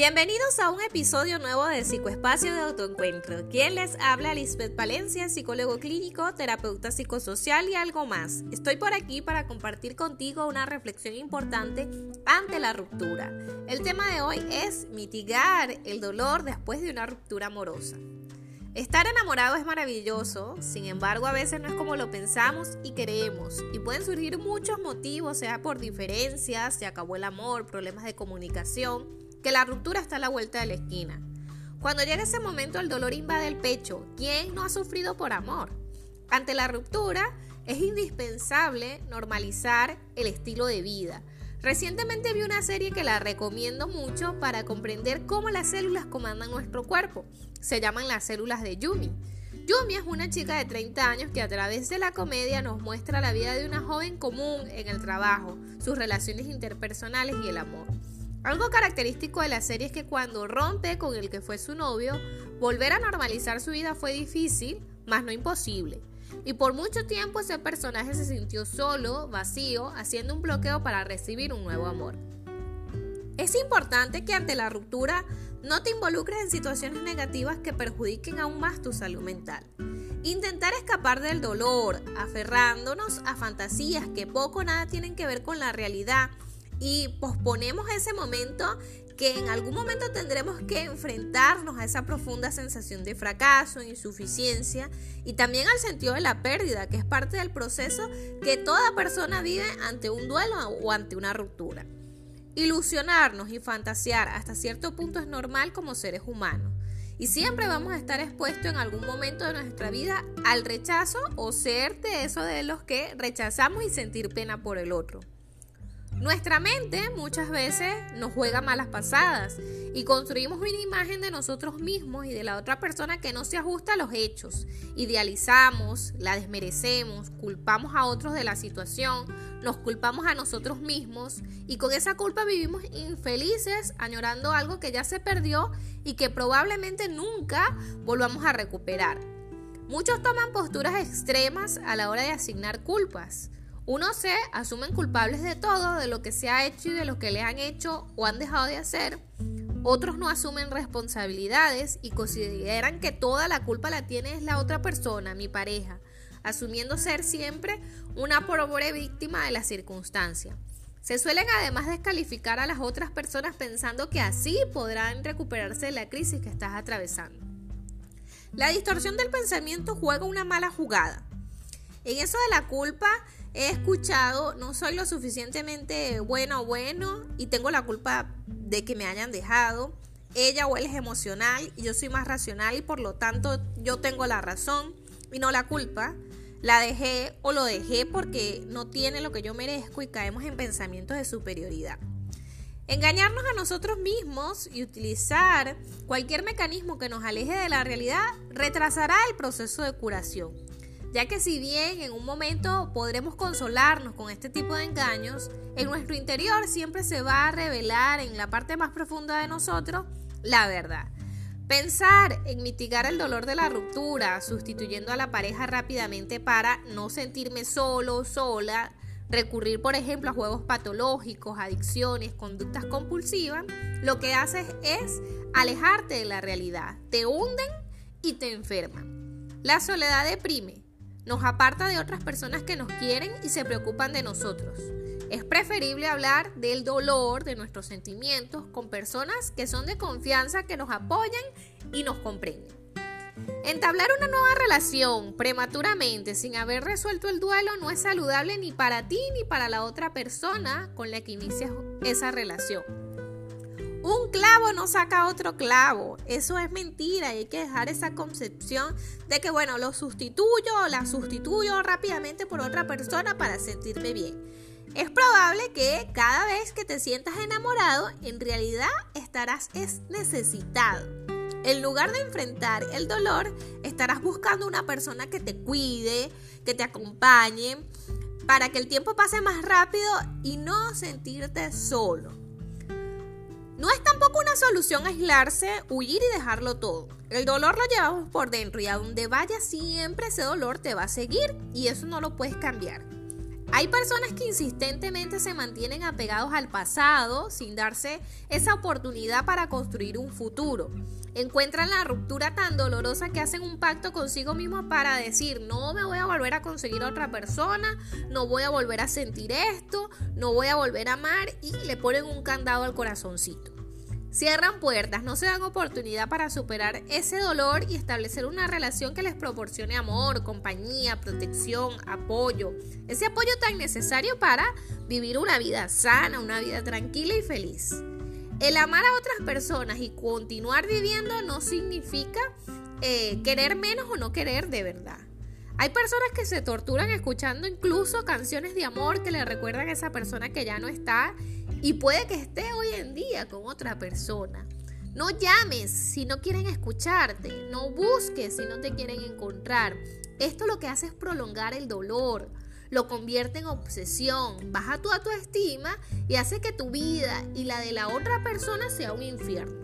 Bienvenidos a un episodio nuevo de Psicoespacio de Autoencuentro. Quien les habla, Lisbeth Palencia, psicólogo clínico, terapeuta psicosocial y algo más. Estoy por aquí para compartir contigo una reflexión importante ante la ruptura. El tema de hoy es mitigar el dolor después de una ruptura amorosa. Estar enamorado es maravilloso, sin embargo a veces no es como lo pensamos y queremos y pueden surgir muchos motivos, sea por diferencias, se acabó el amor, problemas de comunicación que la ruptura está a la vuelta de la esquina. Cuando llega ese momento el dolor invade el pecho. ¿Quién no ha sufrido por amor? Ante la ruptura es indispensable normalizar el estilo de vida. Recientemente vi una serie que la recomiendo mucho para comprender cómo las células comandan nuestro cuerpo. Se llaman las células de Yumi. Yumi es una chica de 30 años que a través de la comedia nos muestra la vida de una joven común en el trabajo, sus relaciones interpersonales y el amor. Algo característico de la serie es que cuando rompe con el que fue su novio, volver a normalizar su vida fue difícil, mas no imposible. Y por mucho tiempo ese personaje se sintió solo, vacío, haciendo un bloqueo para recibir un nuevo amor. Es importante que ante la ruptura no te involucres en situaciones negativas que perjudiquen aún más tu salud mental. Intentar escapar del dolor, aferrándonos a fantasías que poco o nada tienen que ver con la realidad, y posponemos ese momento que en algún momento tendremos que enfrentarnos a esa profunda sensación de fracaso, insuficiencia y también al sentido de la pérdida, que es parte del proceso que toda persona vive ante un duelo o ante una ruptura. Ilusionarnos y fantasear hasta cierto punto es normal como seres humanos. Y siempre vamos a estar expuestos en algún momento de nuestra vida al rechazo o ser de eso de los que rechazamos y sentir pena por el otro. Nuestra mente muchas veces nos juega malas pasadas y construimos una imagen de nosotros mismos y de la otra persona que no se ajusta a los hechos. Idealizamos, la desmerecemos, culpamos a otros de la situación, nos culpamos a nosotros mismos y con esa culpa vivimos infelices añorando algo que ya se perdió y que probablemente nunca volvamos a recuperar. Muchos toman posturas extremas a la hora de asignar culpas. Unos se asumen culpables de todo, de lo que se ha hecho y de lo que le han hecho o han dejado de hacer. Otros no asumen responsabilidades y consideran que toda la culpa la tiene la otra persona, mi pareja, asumiendo ser siempre una pobre víctima de la circunstancia. Se suelen además descalificar a las otras personas pensando que así podrán recuperarse de la crisis que estás atravesando. La distorsión del pensamiento juega una mala jugada. En eso de la culpa he escuchado, no soy lo suficientemente bueno o bueno y tengo la culpa de que me hayan dejado. Ella o él es emocional y yo soy más racional y por lo tanto yo tengo la razón y no la culpa. La dejé o lo dejé porque no tiene lo que yo merezco y caemos en pensamientos de superioridad. Engañarnos a nosotros mismos y utilizar cualquier mecanismo que nos aleje de la realidad retrasará el proceso de curación ya que si bien en un momento podremos consolarnos con este tipo de engaños, en nuestro interior siempre se va a revelar en la parte más profunda de nosotros la verdad. Pensar en mitigar el dolor de la ruptura, sustituyendo a la pareja rápidamente para no sentirme solo, sola, recurrir por ejemplo a juegos patológicos, adicciones, conductas compulsivas, lo que haces es alejarte de la realidad, te hunden y te enferman. La soledad deprime, nos aparta de otras personas que nos quieren y se preocupan de nosotros. Es preferible hablar del dolor, de nuestros sentimientos, con personas que son de confianza, que nos apoyan y nos comprenden. Entablar una nueva relación prematuramente sin haber resuelto el duelo no es saludable ni para ti ni para la otra persona con la que inicias esa relación. Un clavo no saca otro clavo. Eso es mentira y hay que dejar esa concepción de que, bueno, lo sustituyo o la sustituyo rápidamente por otra persona para sentirme bien. Es probable que cada vez que te sientas enamorado, en realidad estarás es necesitado. En lugar de enfrentar el dolor, estarás buscando una persona que te cuide, que te acompañe, para que el tiempo pase más rápido y no sentirte solo. No es tampoco una solución aislarse, huir y dejarlo todo. El dolor lo llevamos por dentro y a donde vaya siempre ese dolor te va a seguir y eso no lo puedes cambiar. Hay personas que insistentemente se mantienen apegados al pasado sin darse esa oportunidad para construir un futuro. Encuentran la ruptura tan dolorosa que hacen un pacto consigo mismo para decir, no me voy a volver a conseguir otra persona, no voy a volver a sentir esto, no voy a volver a amar y le ponen un candado al corazoncito. Cierran puertas, no se dan oportunidad para superar ese dolor y establecer una relación que les proporcione amor, compañía, protección, apoyo. Ese apoyo tan necesario para vivir una vida sana, una vida tranquila y feliz. El amar a otras personas y continuar viviendo no significa eh, querer menos o no querer de verdad. Hay personas que se torturan escuchando incluso canciones de amor que le recuerdan a esa persona que ya no está y puede que esté hoy en día con otra persona. No llames si no quieren escucharte, no busques si no te quieren encontrar. Esto lo que hace es prolongar el dolor, lo convierte en obsesión, baja tu autoestima y hace que tu vida y la de la otra persona sea un infierno.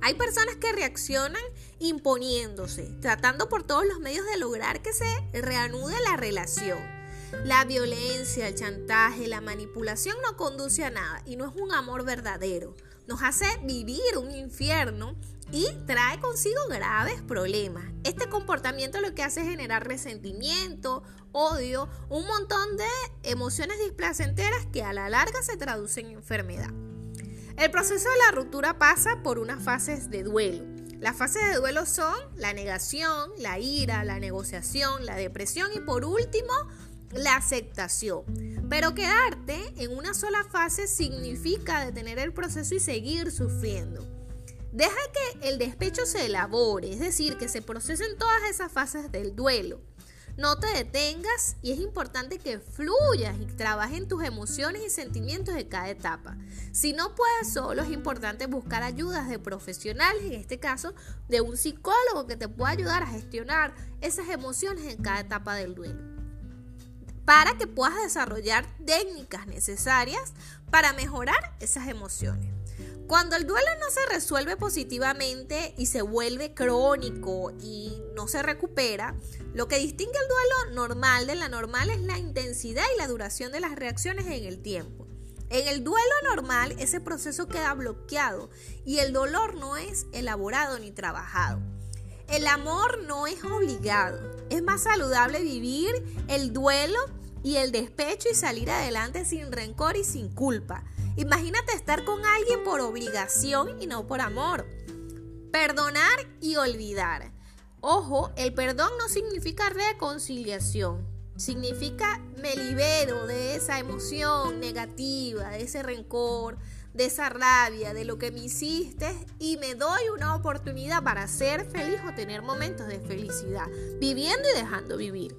Hay personas que reaccionan imponiéndose, tratando por todos los medios de lograr que se reanude la relación. La violencia, el chantaje, la manipulación no conduce a nada y no es un amor verdadero. Nos hace vivir un infierno y trae consigo graves problemas. Este comportamiento lo que hace es generar resentimiento, odio, un montón de emociones displacenteras que a la larga se traducen en enfermedad. El proceso de la ruptura pasa por unas fases de duelo. Las fases de duelo son la negación, la ira, la negociación, la depresión y por último la aceptación. Pero quedarte en una sola fase significa detener el proceso y seguir sufriendo. Deja que el despecho se elabore, es decir, que se procesen todas esas fases del duelo. No te detengas y es importante que fluyas y trabajes en tus emociones y sentimientos de cada etapa. Si no puedes solo, es importante buscar ayudas de profesionales, en este caso de un psicólogo que te pueda ayudar a gestionar esas emociones en cada etapa del duelo para que puedas desarrollar técnicas necesarias para mejorar esas emociones. Cuando el duelo no se resuelve positivamente y se vuelve crónico y no se recupera, lo que distingue el duelo normal de la normal es la intensidad y la duración de las reacciones en el tiempo. En el duelo normal ese proceso queda bloqueado y el dolor no es elaborado ni trabajado. El amor no es obligado. Es más saludable vivir el duelo y el despecho y salir adelante sin rencor y sin culpa. Imagínate estar con alguien por obligación y no por amor. Perdonar y olvidar. Ojo, el perdón no significa reconciliación. Significa me libero de esa emoción negativa, de ese rencor, de esa rabia, de lo que me hiciste y me doy una oportunidad para ser feliz o tener momentos de felicidad, viviendo y dejando vivir.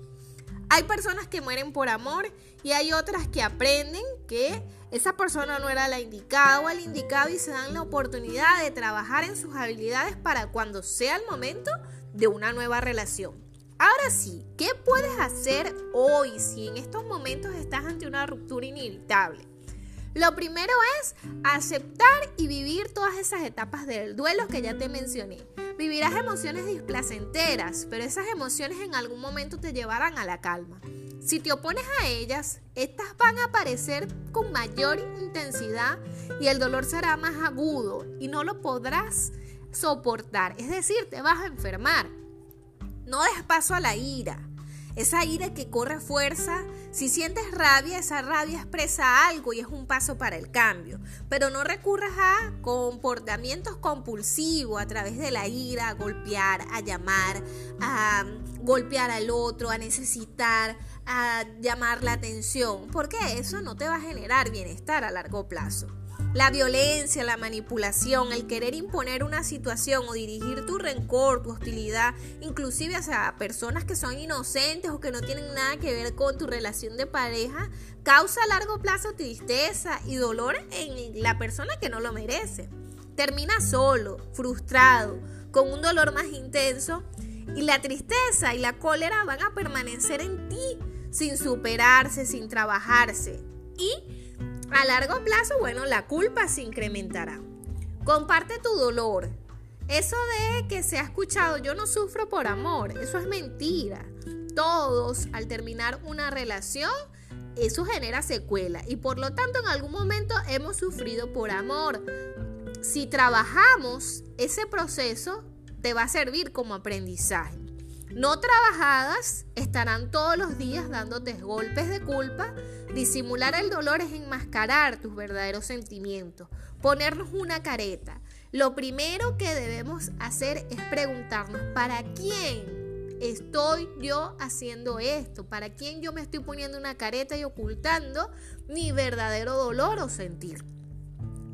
Hay personas que mueren por amor y hay otras que aprenden que esa persona no era la indicada o el indicado y se dan la oportunidad de trabajar en sus habilidades para cuando sea el momento de una nueva relación. Ahora sí, ¿qué puedes hacer hoy si en estos momentos estás ante una ruptura inevitable? Lo primero es aceptar y vivir todas esas etapas del duelo que ya te mencioné. Vivirás emociones displacenteras, pero esas emociones en algún momento te llevarán a la calma. Si te opones a ellas, estas van a aparecer con mayor intensidad y el dolor será más agudo y no lo podrás soportar. Es decir, te vas a enfermar. No des paso a la ira. Esa ira que corre fuerza, si sientes rabia, esa rabia expresa algo y es un paso para el cambio. Pero no recurras a comportamientos compulsivos a través de la ira, a golpear, a llamar, a golpear al otro, a necesitar, a llamar la atención, porque eso no te va a generar bienestar a largo plazo. La violencia, la manipulación, el querer imponer una situación o dirigir tu rencor, tu hostilidad, inclusive hacia personas que son inocentes o que no tienen nada que ver con tu relación de pareja, causa a largo plazo tristeza y dolor en la persona que no lo merece. Termina solo, frustrado, con un dolor más intenso y la tristeza y la cólera van a permanecer en ti sin superarse, sin trabajarse. Y a largo plazo, bueno, la culpa se incrementará. Comparte tu dolor. Eso de que se ha escuchado, yo no sufro por amor, eso es mentira. Todos al terminar una relación eso genera secuela y por lo tanto en algún momento hemos sufrido por amor. Si trabajamos ese proceso, te va a servir como aprendizaje. No trabajadas estarán todos los días dándote golpes de culpa. Disimular el dolor es enmascarar tus verdaderos sentimientos, ponernos una careta. Lo primero que debemos hacer es preguntarnos, ¿para quién estoy yo haciendo esto? ¿Para quién yo me estoy poniendo una careta y ocultando mi verdadero dolor o sentir?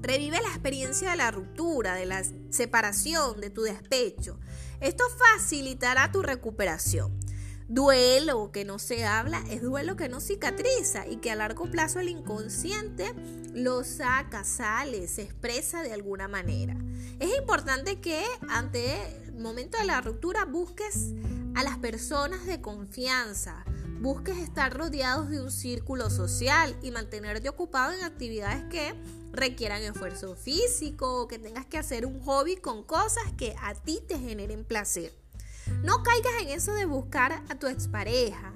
Revive la experiencia de la ruptura, de la separación, de tu despecho. Esto facilitará tu recuperación. Duelo que no se habla es duelo que no cicatriza y que a largo plazo el inconsciente lo saca, sale, se expresa de alguna manera. Es importante que ante el momento de la ruptura busques a las personas de confianza, busques estar rodeados de un círculo social y mantenerte ocupado en actividades que requieran esfuerzo físico o que tengas que hacer un hobby con cosas que a ti te generen placer. No caigas en eso de buscar a tu expareja.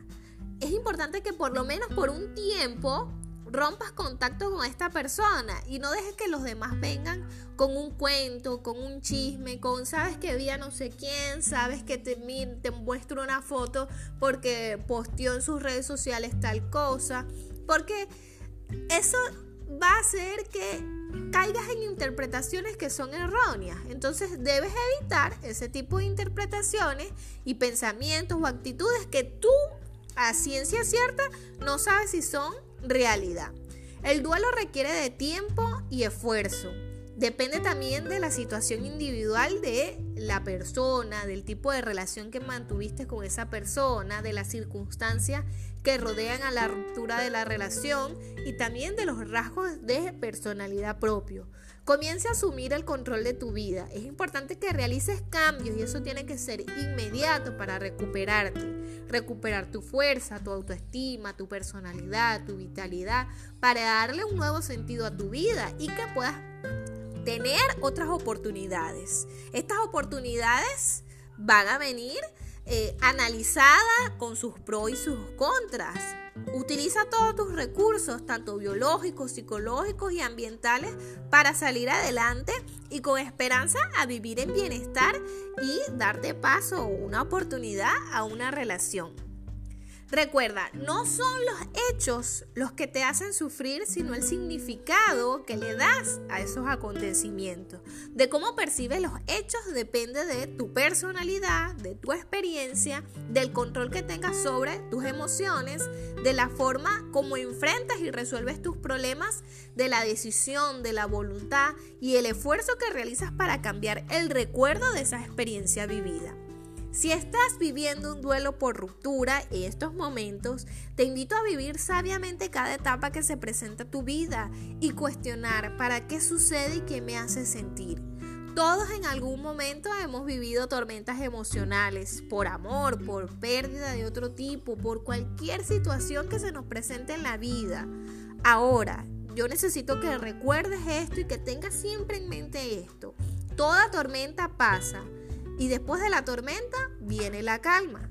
Es importante que por lo menos por un tiempo rompas contacto con esta persona y no dejes que los demás vengan con un cuento, con un chisme, con sabes que vi a no sé quién, sabes que te, te muestro una foto porque posteó en sus redes sociales tal cosa, porque eso va a hacer que caigas en interpretaciones que son erróneas. Entonces debes evitar ese tipo de interpretaciones y pensamientos o actitudes que tú a ciencia cierta no sabes si son realidad. El duelo requiere de tiempo y esfuerzo. Depende también de la situación individual de la persona, del tipo de relación que mantuviste con esa persona, de las circunstancias que rodean a la ruptura de la relación y también de los rasgos de personalidad propio. Comienza a asumir el control de tu vida. Es importante que realices cambios y eso tiene que ser inmediato para recuperarte. Recuperar tu fuerza, tu autoestima, tu personalidad, tu vitalidad, para darle un nuevo sentido a tu vida y que puedas tener otras oportunidades. Estas oportunidades van a venir eh, analizadas con sus pros y sus contras. Utiliza todos tus recursos, tanto biológicos, psicológicos y ambientales, para salir adelante y con esperanza a vivir en bienestar y darte paso o una oportunidad a una relación. Recuerda, no son los hechos los que te hacen sufrir, sino el significado que le das a esos acontecimientos. De cómo percibes los hechos depende de tu personalidad, de tu experiencia, del control que tengas sobre tus emociones, de la forma como enfrentas y resuelves tus problemas, de la decisión, de la voluntad y el esfuerzo que realizas para cambiar el recuerdo de esa experiencia vivida. Si estás viviendo un duelo por ruptura en estos momentos, te invito a vivir sabiamente cada etapa que se presenta a tu vida y cuestionar para qué sucede y qué me hace sentir. Todos en algún momento hemos vivido tormentas emocionales por amor, por pérdida de otro tipo, por cualquier situación que se nos presente en la vida. Ahora, yo necesito que recuerdes esto y que tengas siempre en mente esto. Toda tormenta pasa y después de la tormenta viene la calma.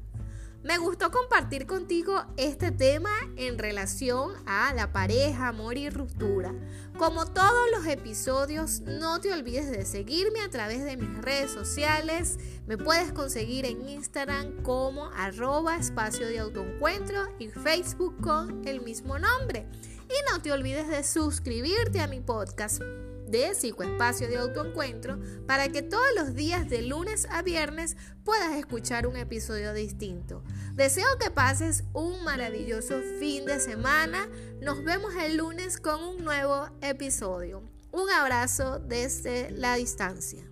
Me gustó compartir contigo este tema en relación a la pareja, amor y ruptura. Como todos los episodios, no te olvides de seguirme a través de mis redes sociales. Me puedes conseguir en Instagram como arroba espacio de autoencuentro y Facebook con el mismo nombre. Y no te olvides de suscribirte a mi podcast de Psicoespacio de Autoencuentro para que todos los días de lunes a viernes puedas escuchar un episodio distinto. Deseo que pases un maravilloso fin de semana. Nos vemos el lunes con un nuevo episodio. Un abrazo desde la distancia.